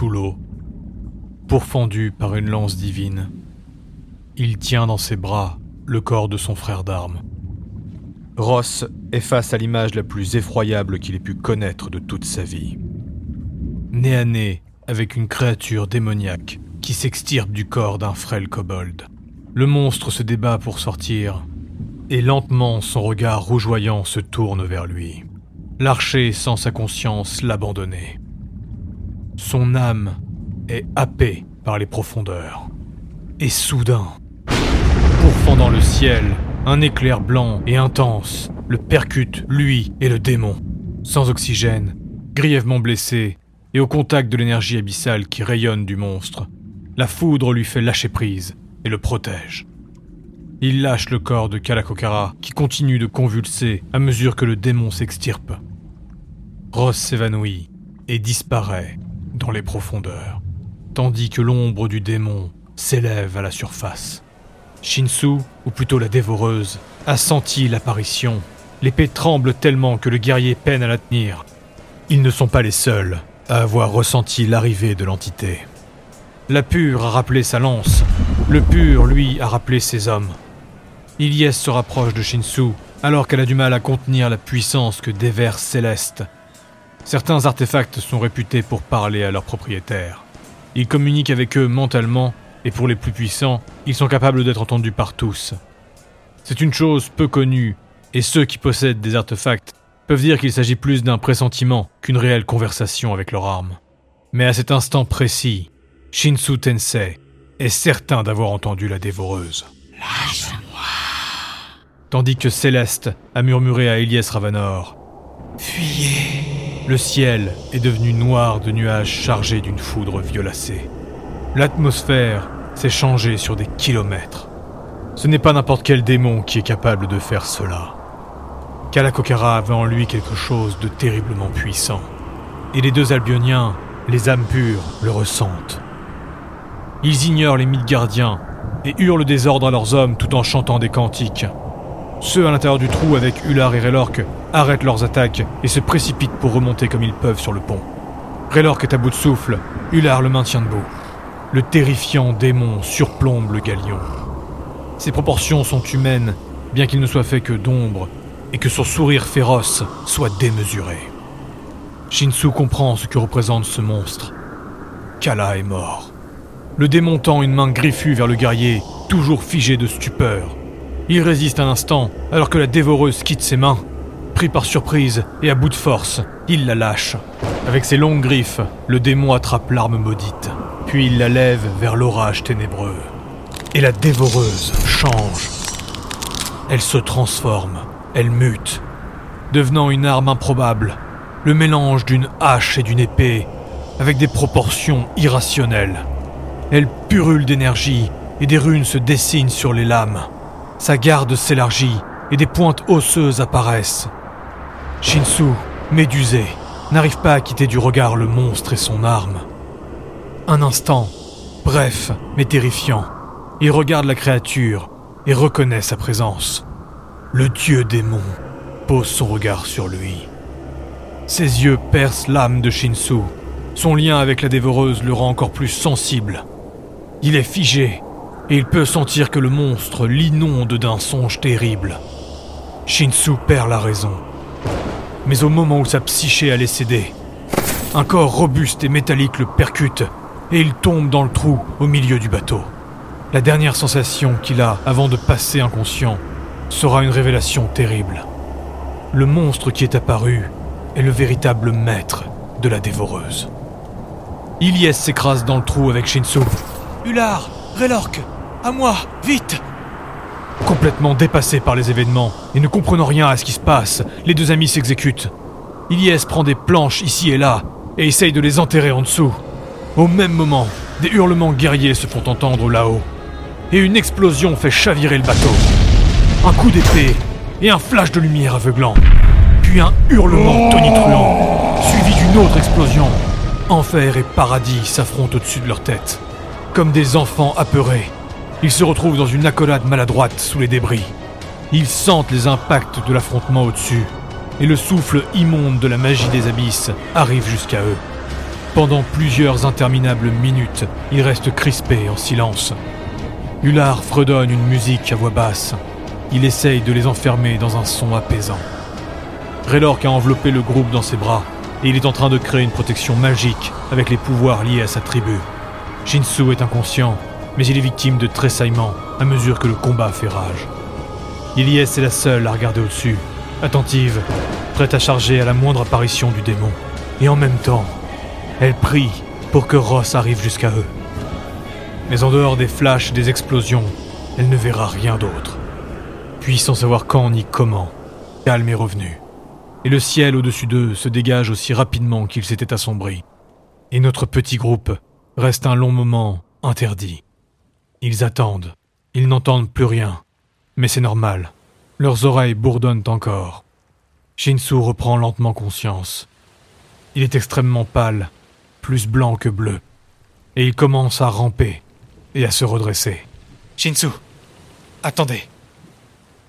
sous l'eau, pourfendu par une lance divine. Il tient dans ses bras le corps de son frère d'armes. Ross est face à l'image la plus effroyable qu'il ait pu connaître de toute sa vie. Nez à nez avec une créature démoniaque qui s'extirpe du corps d'un frêle kobold. Le monstre se débat pour sortir, et lentement son regard rougeoyant se tourne vers lui. L'archer sent sa conscience l'abandonner. Son âme est happée par les profondeurs. Et soudain, pourfendant le ciel, un éclair blanc et intense le percute, lui et le démon. Sans oxygène, grièvement blessé, et au contact de l'énergie abyssale qui rayonne du monstre, la foudre lui fait lâcher prise et le protège. Il lâche le corps de Kalakokara qui continue de convulser à mesure que le démon s'extirpe. Ross s'évanouit et disparaît dans les profondeurs, tandis que l'ombre du démon s'élève à la surface. Shinsu, ou plutôt la dévoreuse, a senti l'apparition. L'épée tremble tellement que le guerrier peine à la tenir. Ils ne sont pas les seuls à avoir ressenti l'arrivée de l'entité. La pure a rappelé sa lance, le pur, lui, a rappelé ses hommes. Ilyes se rapproche de Shinsu, alors qu'elle a du mal à contenir la puissance que déverse Céleste. Certains artefacts sont réputés pour parler à leurs propriétaires. Ils communiquent avec eux mentalement et pour les plus puissants, ils sont capables d'être entendus par tous. C'est une chose peu connue, et ceux qui possèdent des artefacts peuvent dire qu'il s'agit plus d'un pressentiment qu'une réelle conversation avec leur arme. Mais à cet instant précis, Shinsu Tensei est certain d'avoir entendu la dévoreuse. Lâche-moi. Tandis que Céleste a murmuré à Elias Ravanor. Fuyez. Le ciel est devenu noir de nuages chargés d'une foudre violacée. L'atmosphère s'est changée sur des kilomètres. Ce n'est pas n'importe quel démon qui est capable de faire cela. Kalakokara avait en lui quelque chose de terriblement puissant. Et les deux Albioniens, les âmes pures, le ressentent. Ils ignorent les mythes gardiens et hurlent le désordre à leurs hommes tout en chantant des cantiques. Ceux à l'intérieur du trou avec Ular et Relorque arrêtent leurs attaques et se précipitent pour remonter comme ils peuvent sur le pont. Relorque est à bout de souffle, Ular le maintient debout. Le terrifiant démon surplombe le galion. Ses proportions sont humaines, bien qu'il ne soit fait que d'ombre, et que son sourire féroce soit démesuré. Shinsu comprend ce que représente ce monstre. Kala est mort. Le démon tend une main griffue vers le guerrier, toujours figé de stupeur. Il résiste un instant, alors que la dévoreuse quitte ses mains. Pris par surprise et à bout de force, il la lâche. Avec ses longues griffes, le démon attrape l'arme maudite puis il la lève vers l'orage ténébreux. Et la dévoreuse change. Elle se transforme, elle mute, devenant une arme improbable, le mélange d'une hache et d'une épée, avec des proportions irrationnelles. Elle purule d'énergie et des runes se dessinent sur les lames. Sa garde s'élargit et des pointes osseuses apparaissent. Shinsu, médusé, n'arrive pas à quitter du regard le monstre et son arme. Un instant, bref, mais terrifiant, il regarde la créature et reconnaît sa présence. Le dieu démon pose son regard sur lui. Ses yeux percent l'âme de Shinsu. Son lien avec la dévoreuse le rend encore plus sensible. Il est figé et il peut sentir que le monstre l'inonde d'un songe terrible. Shinsu perd la raison. Mais au moment où sa psyché allait céder, un corps robuste et métallique le percute et il tombe dans le trou au milieu du bateau. La dernière sensation qu'il a avant de passer inconscient sera une révélation terrible. Le monstre qui est apparu est le véritable maître de la dévoreuse. Ilyes s'écrase dans le trou avec Shinsu. Ular, Relorque, à moi, vite Complètement dépassés par les événements et ne comprenant rien à ce qui se passe, les deux amis s'exécutent. Ilyes prend des planches ici et là et essaye de les enterrer en dessous. Au même moment, des hurlements guerriers se font entendre là-haut. Et une explosion fait chavirer le bateau. Un coup d'épée et un flash de lumière aveuglant. Puis un hurlement tonitruant, suivi d'une autre explosion. Enfer et paradis s'affrontent au-dessus de leur tête. Comme des enfants apeurés, ils se retrouvent dans une accolade maladroite sous les débris. Ils sentent les impacts de l'affrontement au-dessus, et le souffle immonde de la magie des abysses arrive jusqu'à eux. Pendant plusieurs interminables minutes, ils restent crispés en silence. Ular fredonne une musique à voix basse. Il essaye de les enfermer dans un son apaisant. Raylork a enveloppé le groupe dans ses bras et il est en train de créer une protection magique avec les pouvoirs liés à sa tribu. Shinsu est inconscient, mais il est victime de tressaillements à mesure que le combat fait rage. Ilyes est la seule à regarder au-dessus, attentive, prête à charger à la moindre apparition du démon. Et en même temps, elle prie pour que Ross arrive jusqu'à eux. Mais en dehors des flashs et des explosions, elle ne verra rien d'autre. Puis sans savoir quand ni comment, calme est revenu. Et le ciel au-dessus d'eux se dégage aussi rapidement qu'il s'était assombri. Et notre petit groupe reste un long moment interdit. Ils attendent, ils n'entendent plus rien. Mais c'est normal. Leurs oreilles bourdonnent encore. Shinsu reprend lentement conscience. Il est extrêmement pâle, plus blanc que bleu. Et il commence à ramper et à se redresser. Shinsu, attendez.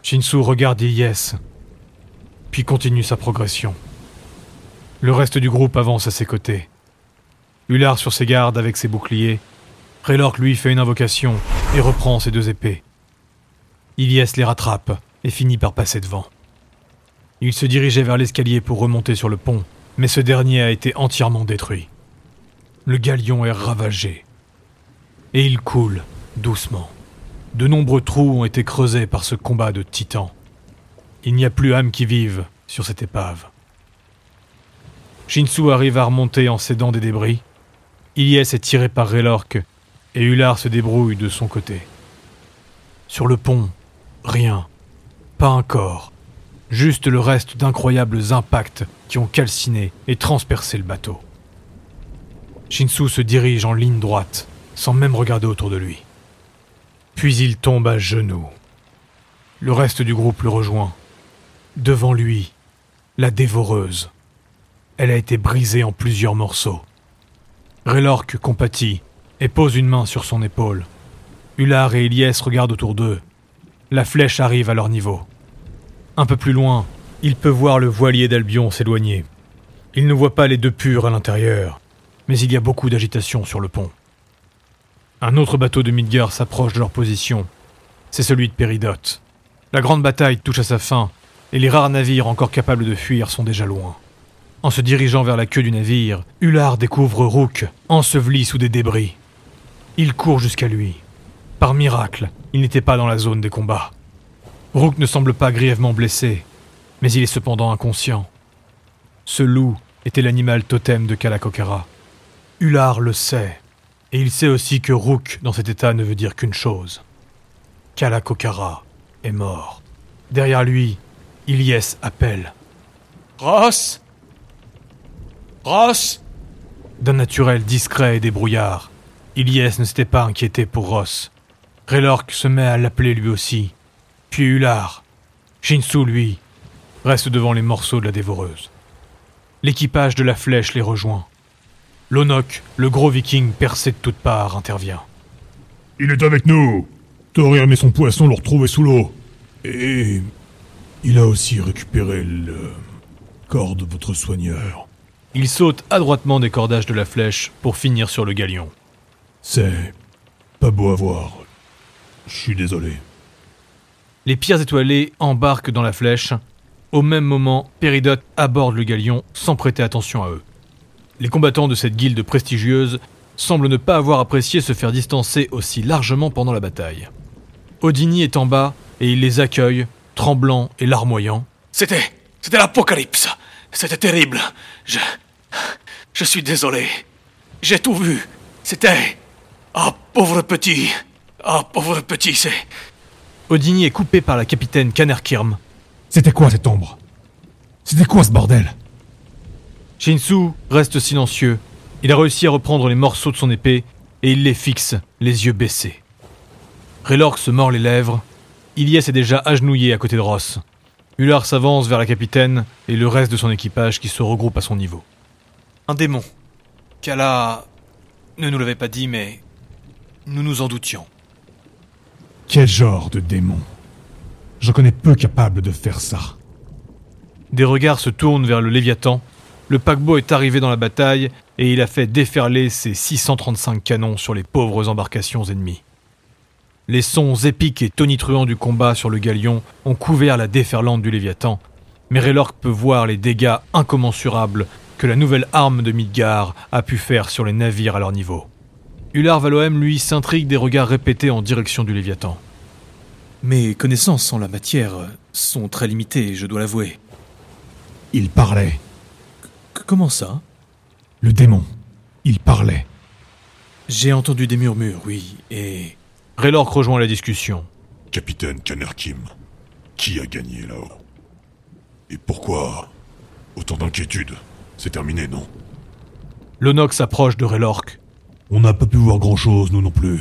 Shinsu regarde Ilyes, puis continue sa progression. Le reste du groupe avance à ses côtés. Ular sur ses gardes avec ses boucliers. Raylork lui fait une invocation et reprend ses deux épées. Ilyes les rattrape et finit par passer devant. Il se dirigeait vers l'escalier pour remonter sur le pont, mais ce dernier a été entièrement détruit. Le galion est ravagé. Et il coule, doucement. De nombreux trous ont été creusés par ce combat de titans. Il n'y a plus âme qui vive sur cette épave. Shinsu arrive à remonter en cédant des débris. Ilyes est tiré par Raylork et Ular se débrouille de son côté. Sur le pont, rien. Pas un corps. Juste le reste d'incroyables impacts qui ont calciné et transpercé le bateau. Shinsu se dirige en ligne droite, sans même regarder autour de lui. Puis il tombe à genoux. Le reste du groupe le rejoint. Devant lui, la dévoreuse. Elle a été brisée en plusieurs morceaux. Raylork compatit et pose une main sur son épaule. Ular et Ilyes regardent autour d'eux. La flèche arrive à leur niveau. Un peu plus loin, il peut voir le voilier d'Albion s'éloigner. Il ne voit pas les deux purs à l'intérieur, mais il y a beaucoup d'agitation sur le pont. Un autre bateau de Midgard s'approche de leur position. C'est celui de Péridote. La grande bataille touche à sa fin, et les rares navires encore capables de fuir sont déjà loin. En se dirigeant vers la queue du navire, Ular découvre Rook, enseveli sous des débris. Il court jusqu'à lui. Par miracle, il n'était pas dans la zone des combats. Rook ne semble pas grièvement blessé, mais il est cependant inconscient. Ce loup était l'animal totem de Kalakokara. Ular le sait, et il sait aussi que Rook dans cet état ne veut dire qu'une chose. Kalakokara est mort. Derrière lui, Ilyes appelle. Ross? Ross? D'un naturel discret et débrouillard, Ilyes ne s'était pas inquiété pour Ross. Raylork se met à l'appeler lui aussi. Puis Ular. Shinsu, lui, reste devant les morceaux de la dévoreuse. L'équipage de la flèche les rejoint. Lonok, le gros viking percé de toutes parts, intervient. Il est avec nous Thorir et son poisson l'ont retrouvé sous l'eau. Et il a aussi récupéré le corps de votre soigneur. Il saute adroitement des cordages de la flèche pour finir sur le galion. C'est pas beau à voir. Je suis désolé. Les pierres étoilées embarquent dans la flèche. Au même moment, Péridote aborde le galion sans prêter attention à eux. Les combattants de cette guilde prestigieuse semblent ne pas avoir apprécié se faire distancer aussi largement pendant la bataille. Odini est en bas et il les accueille, tremblant et larmoyant. C'était. C'était l'apocalypse. C'était terrible. Je. Je suis désolé. J'ai tout vu. C'était. Ah, pauvre petit. Ah, pauvre petit, c'est. Odini est coupé par la capitaine Kanerkirm. C'était quoi cette ombre? C'était quoi ce bordel? Shinsu reste silencieux. Il a réussi à reprendre les morceaux de son épée et il les fixe, les yeux baissés. Raylork se mord les lèvres. Ilyes est déjà agenouillé à côté de Ross. Ular s'avance vers la capitaine et le reste de son équipage qui se regroupe à son niveau. Un démon. Kala ne nous l'avait pas dit, mais nous nous en doutions. Quel genre de démon? J'en connais peu capables de faire ça. Des regards se tournent vers le Léviathan, le paquebot est arrivé dans la bataille et il a fait déferler ses 635 canons sur les pauvres embarcations ennemies. Les sons épiques et tonitruants du combat sur le galion ont couvert la déferlante du Léviathan, mais Raylork peut voir les dégâts incommensurables que la nouvelle arme de Midgard a pu faire sur les navires à leur niveau. Ular Valoem, lui, s'intrigue des regards répétés en direction du Léviathan. Mes connaissances en la matière sont très limitées, je dois l'avouer. Il parlait. comment ça? Le démon. Il parlait. J'ai entendu des murmures, oui, et... Raylork rejoint la discussion. Capitaine Kanerkim, qui a gagné là-haut? Et pourquoi Autant d'inquiétude. C'est terminé, non? Lonox s'approche de Raylork. On n'a pas pu voir grand-chose, nous non plus.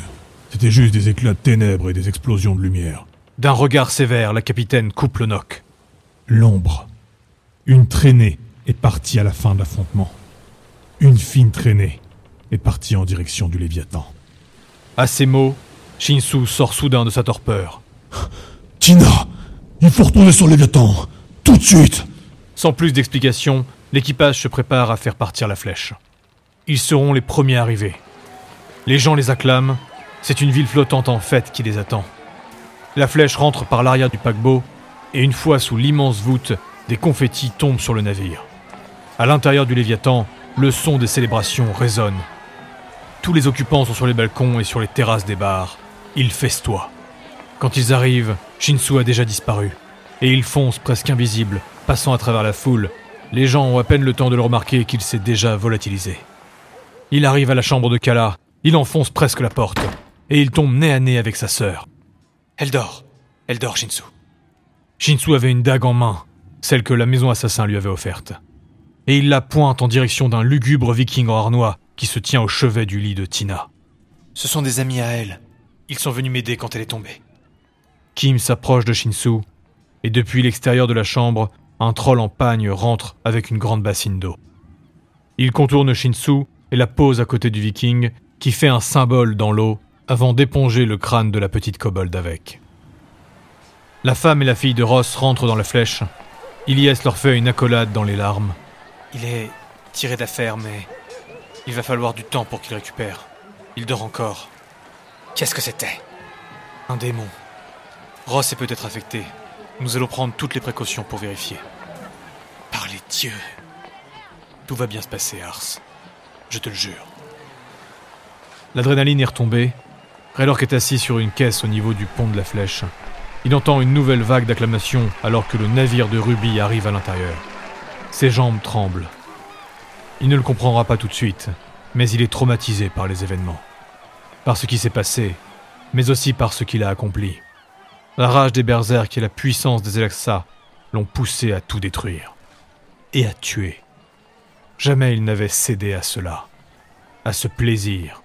C'était juste des éclats de ténèbres et des explosions de lumière. D'un regard sévère, la capitaine coupe Lonoc. L'ombre. Une traînée est partie à la fin de l'affrontement. Une fine traînée est partie en direction du Léviathan. À ces mots, Shinsu sort soudain de sa torpeur. Tina Il faut retourner sur le Léviathan Tout de suite Sans plus d'explications, l'équipage se prépare à faire partir la flèche. Ils seront les premiers arrivés. Les gens les acclament, c'est une ville flottante en fête qui les attend. La flèche rentre par l'arrière du paquebot, et une fois sous l'immense voûte, des confettis tombent sur le navire. À l'intérieur du Léviathan, le son des célébrations résonne. Tous les occupants sont sur les balcons et sur les terrasses des bars. Ils festoient. Quand ils arrivent, Shinsu a déjà disparu. Et il fonce presque invisible, passant à travers la foule. Les gens ont à peine le temps de le remarquer qu'il s'est déjà volatilisé. Il arrive à la chambre de Kala, il enfonce presque la porte, et il tombe nez à nez avec sa sœur. Elle dort. Elle dort, Shinsu. Shinsu avait une dague en main, celle que la maison assassin lui avait offerte. Et il la pointe en direction d'un lugubre viking en harnois qui se tient au chevet du lit de Tina. Ce sont des amis à elle. Ils sont venus m'aider quand elle est tombée. Kim s'approche de Shinsu, et depuis l'extérieur de la chambre, un troll en pagne rentre avec une grande bassine d'eau. Il contourne Shinsu et la pose à côté du viking, qui fait un symbole dans l'eau avant d'éponger le crâne de la petite kobold avec. La femme et la fille de Ross rentrent dans la flèche. Ilyes leur fait une accolade dans les larmes. Il est tiré d'affaire, mais il va falloir du temps pour qu'il récupère. Il dort encore. Qu'est-ce que c'était? Un démon. Ross est peut-être affecté. Nous allons prendre toutes les précautions pour vérifier. Par les dieux. Tout va bien se passer, Ars. Je te le jure. L'adrénaline est retombée. Raylork est assis sur une caisse au niveau du pont de la flèche. Il entend une nouvelle vague d'acclamations alors que le navire de Ruby arrive à l'intérieur. Ses jambes tremblent. Il ne le comprendra pas tout de suite, mais il est traumatisé par les événements. Par ce qui s'est passé, mais aussi par ce qu'il a accompli. La rage des berserks et la puissance des Elaxa l'ont poussé à tout détruire. Et à tuer. Jamais il n'avait cédé à cela. À ce plaisir.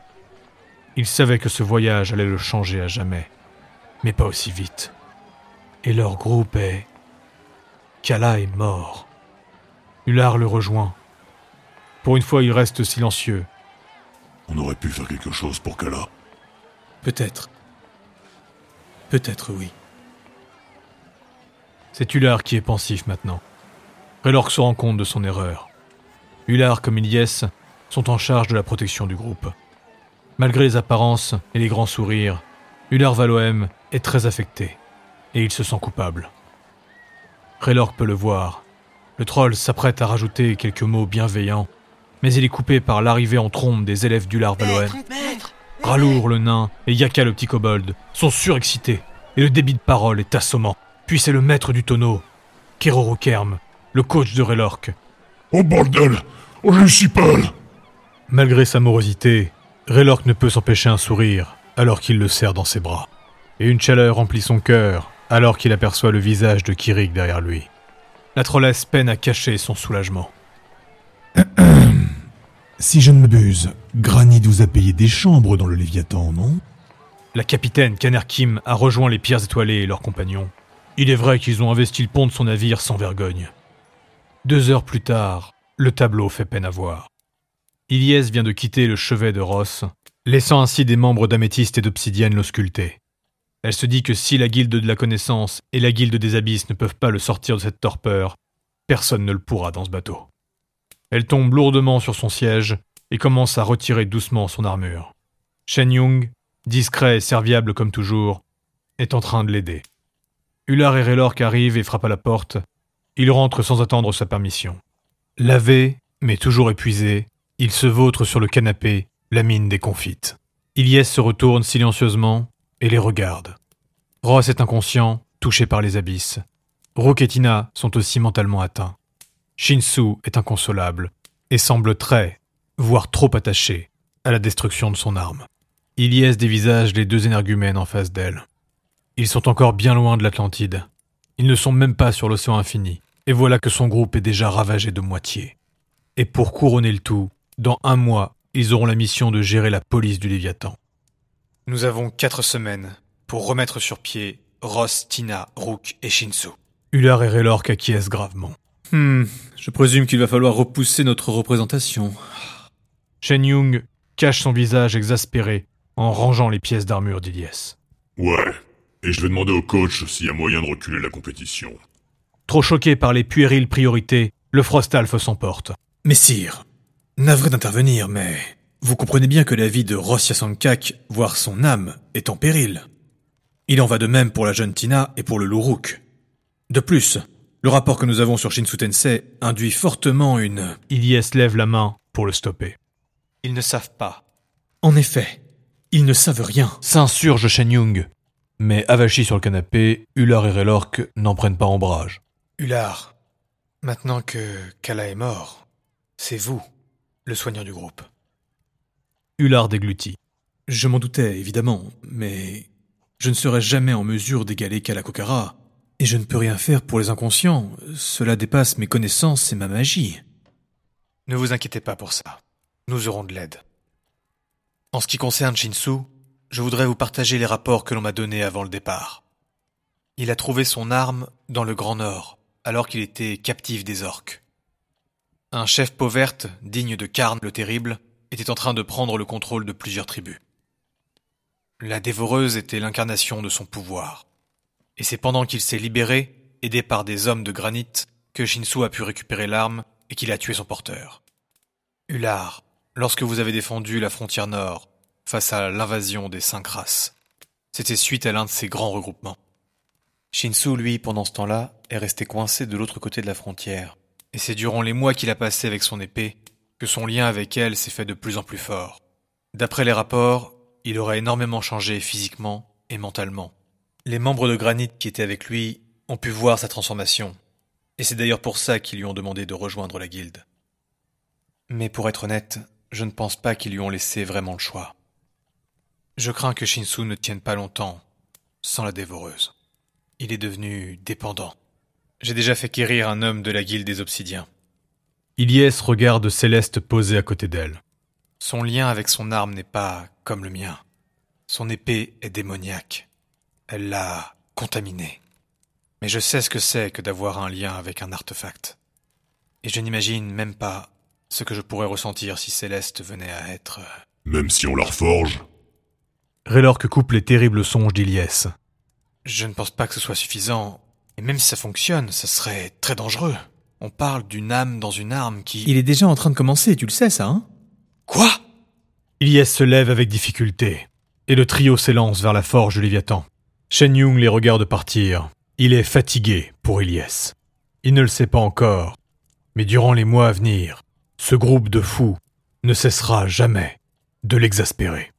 Il savait que ce voyage allait le changer à jamais. Mais pas aussi vite. Et leur groupe est... Kala est mort. Ular le rejoint. Pour une fois, il reste silencieux. On aurait pu faire quelque chose pour Kala. Peut-être. Peut-être oui. C'est Ular qui est pensif maintenant. Relorque se rend compte de son erreur. Ular comme Ilyes sont en charge de la protection du groupe. Malgré les apparences et les grands sourires, Ular Valoem est très affecté et il se sent coupable. Raylork peut le voir. Le troll s'apprête à rajouter quelques mots bienveillants, mais il est coupé par l'arrivée en trombe des élèves d'Ular Valoem. Ralour le nain et Yaka le petit kobold sont surexcités, et le débit de parole est assommant. Puis c'est le maître du tonneau, Keroro Kerm, le coach de Raylork. Oh bordel Oh si peur Malgré sa morosité, Raylork ne peut s'empêcher un sourire alors qu'il le serre dans ses bras. Et une chaleur remplit son cœur alors qu'il aperçoit le visage de Kirik derrière lui. La trollesse peine à cacher son soulagement. Si je ne m'abuse, Granit vous a payé des chambres dans le Léviathan, non? La capitaine Kanerkim a rejoint les pierres étoilées et leurs compagnons. Il est vrai qu'ils ont investi le pont de son navire sans vergogne. Deux heures plus tard, le tableau fait peine à voir. Ilyes vient de quitter le chevet de Ross, laissant ainsi des membres d'améthyste et d'obsidienne l'ausculter. Elle se dit que si la guilde de la connaissance et la guilde des abysses ne peuvent pas le sortir de cette torpeur, personne ne le pourra dans ce bateau. Elle tombe lourdement sur son siège et commence à retirer doucement son armure. Shen Yung, discret et serviable comme toujours, est en train de l'aider. Hullard et Raylork arrivent et frappent à la porte. Il rentre sans attendre sa permission. Lavé, mais toujours épuisé, il se vautre sur le canapé, la mine déconfite. Ilyes se retourne silencieusement et les regarde. Ross est inconscient, touché par les abysses. Rook et Tina sont aussi mentalement atteints. Shinsu est inconsolable et semble très, voire trop attaché à la destruction de son arme. Ilyes dévisage les deux énergumènes en face d'elle. Ils sont encore bien loin de l'Atlantide. Ils ne sont même pas sur l'océan infini, et voilà que son groupe est déjà ravagé de moitié. Et pour couronner le tout, dans un mois, ils auront la mission de gérer la police du Léviathan. Nous avons quatre semaines pour remettre sur pied Ross, Tina, Rook et Shinsu. Ular et Raylork acquiescent gravement. Hmm, je présume qu'il va falloir repousser notre représentation. Shen Yung cache son visage exaspéré en rangeant les pièces d'armure d'Iliès. Ouais. Et je vais demander au coach s'il y a moyen de reculer la compétition. Trop choqué par les puériles priorités, le Frostalf s'emporte. Messire, navré d'intervenir, mais vous comprenez bien que la vie de Ross Yasankak, voire son âme, est en péril. Il en va de même pour la jeune Tina et pour le Lourouk. De plus, le rapport que nous avons sur Shinsu Tensei induit fortement une... Ilyes lève la main pour le stopper. Ils ne savent pas. En effet, ils ne savent rien. S'insurge Shen Yung. Mais avachis sur le canapé, Ular et Raylork n'en prennent pas ombrage. Ular, maintenant que Kala est mort, c'est vous, le soigneur du groupe. Ular déglutit. Je m'en doutais, évidemment, mais je ne serai jamais en mesure d'égaler Kalakokara. Et je ne peux rien faire pour les inconscients. Cela dépasse mes connaissances et ma magie. Ne vous inquiétez pas pour ça. Nous aurons de l'aide. En ce qui concerne Shinsu, je voudrais vous partager les rapports que l'on m'a donnés avant le départ. Il a trouvé son arme dans le Grand Nord, alors qu'il était captif des orques. Un chef pauverte, digne de Karn le Terrible, était en train de prendre le contrôle de plusieurs tribus. La dévoreuse était l'incarnation de son pouvoir. Et c'est pendant qu'il s'est libéré, aidé par des hommes de granit, que Shinsu a pu récupérer l'arme et qu'il a tué son porteur. Ular, lorsque vous avez défendu la frontière nord face à l'invasion des cinq races, c'était suite à l'un de ces grands regroupements. Shinsu, lui, pendant ce temps-là, est resté coincé de l'autre côté de la frontière. Et c'est durant les mois qu'il a passé avec son épée que son lien avec elle s'est fait de plus en plus fort. D'après les rapports, il aurait énormément changé physiquement et mentalement. Les membres de Granit qui étaient avec lui ont pu voir sa transformation, et c'est d'ailleurs pour ça qu'ils lui ont demandé de rejoindre la guilde. Mais pour être honnête, je ne pense pas qu'ils lui ont laissé vraiment le choix. Je crains que Shinsu ne tienne pas longtemps sans la dévoreuse. Il est devenu dépendant. J'ai déjà fait quérir un homme de la guilde des obsidiens. Ilyes regarde Céleste posée à côté d'elle. Son lien avec son arme n'est pas comme le mien. Son épée est démoniaque. Elle l'a contaminé. Mais je sais ce que c'est que d'avoir un lien avec un artefact. Et je n'imagine même pas ce que je pourrais ressentir si Céleste venait à être... Euh, même si on la reforge Raylork coupe les terribles songes d'Iliès. Je ne pense pas que ce soit suffisant. Et même si ça fonctionne, ça serait très dangereux. On parle d'une âme dans une arme qui... Il est déjà en train de commencer, tu le sais ça, hein? Quoi? Ilyes se lève avec difficulté, et le trio s'élance vers la forge de Léviathan. Shen Yung les regarde partir. Il est fatigué pour Ilyes. Il ne le sait pas encore, mais durant les mois à venir, ce groupe de fous ne cessera jamais de l'exaspérer.